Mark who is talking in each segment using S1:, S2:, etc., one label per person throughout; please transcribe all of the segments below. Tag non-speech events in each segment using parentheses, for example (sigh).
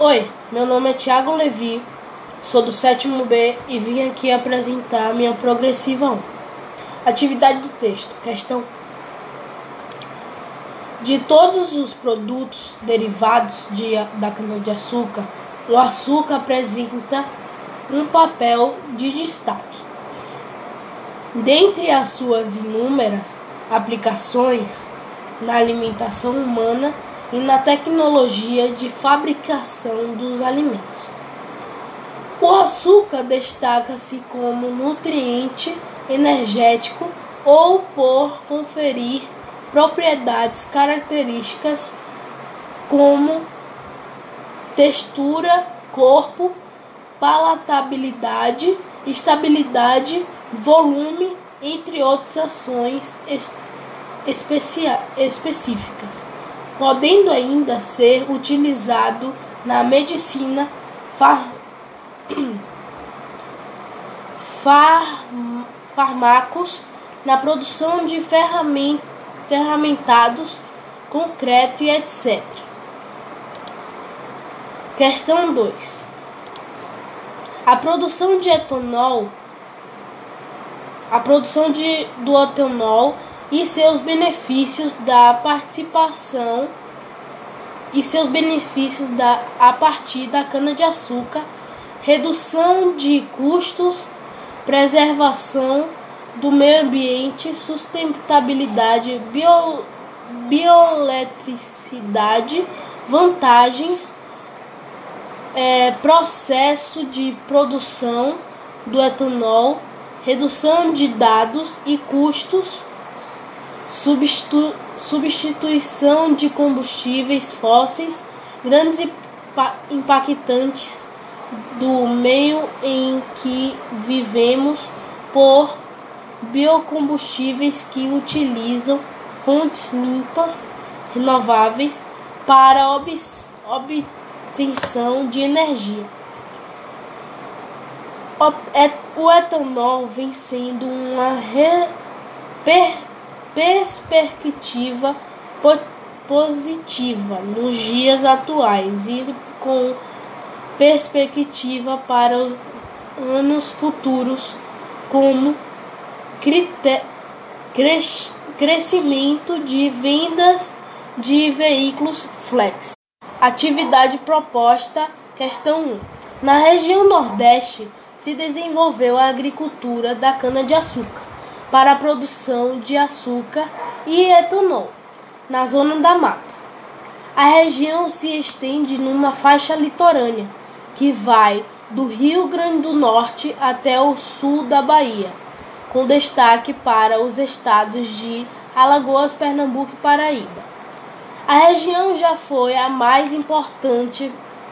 S1: Oi, meu nome é Thiago Levi, sou do sétimo B e vim aqui apresentar minha progressiva 1. Atividade do texto, questão. De todos os produtos derivados de, da cana-de-açúcar, o açúcar apresenta um papel de destaque. Dentre as suas inúmeras aplicações na alimentação humana, e na tecnologia de fabricação dos alimentos. O açúcar destaca-se como nutriente energético ou por conferir propriedades características como textura, corpo, palatabilidade, estabilidade, volume, entre outras ações específicas podendo ainda ser utilizado na medicina, far, (clears throat) far, fármacos, na produção de ferramentados, concreto e etc. Questão 2. A produção de etanol, a produção de, do etanol e seus benefícios da participação e seus benefícios da, a partir da cana-de-açúcar, redução de custos, preservação do meio ambiente, sustentabilidade, bio, bioeletricidade, vantagens, é, processo de produção do etanol, redução de dados e custos substitu substituição de combustíveis fósseis, grandes impactantes do meio em que vivemos por biocombustíveis que utilizam fontes limpas, renováveis para ob obtenção de energia. O etanol vem sendo uma re perspectiva positiva nos dias atuais e com perspectiva para os anos futuros, como crescimento de vendas de veículos flex. Atividade proposta, questão 1. Na região Nordeste se desenvolveu a agricultura da cana-de-açúcar para a produção de açúcar e etanol na zona da mata. A região se estende numa faixa litorânea que vai do Rio Grande do Norte até o sul da Bahia, com destaque para os estados de Alagoas, Pernambuco e Paraíba. A região já foi a mais importante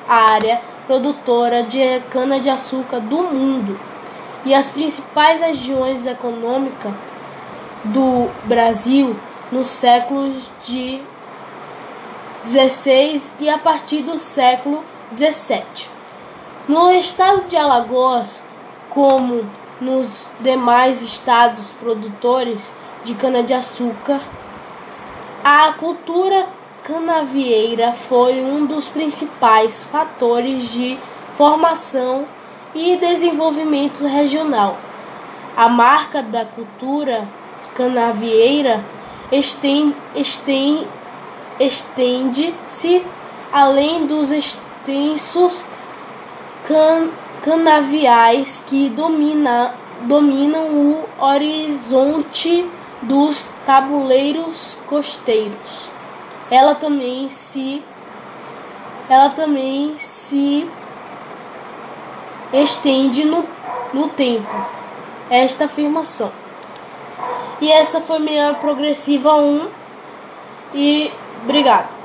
S1: área produtora de cana-de-açúcar do mundo e as principais regiões econômicas do Brasil nos séculos de 16 e a partir do século 17. No estado de Alagoas, como nos demais estados produtores de cana-de-açúcar, a cultura canavieira foi um dos principais fatores de formação e desenvolvimento regional. A marca da cultura canavieira estende-se além dos extensos can, canaviais que domina, dominam o horizonte dos tabuleiros costeiros. Ela também se ela também se estende no, no tempo esta afirmação. E essa foi minha progressiva 1 e obrigado.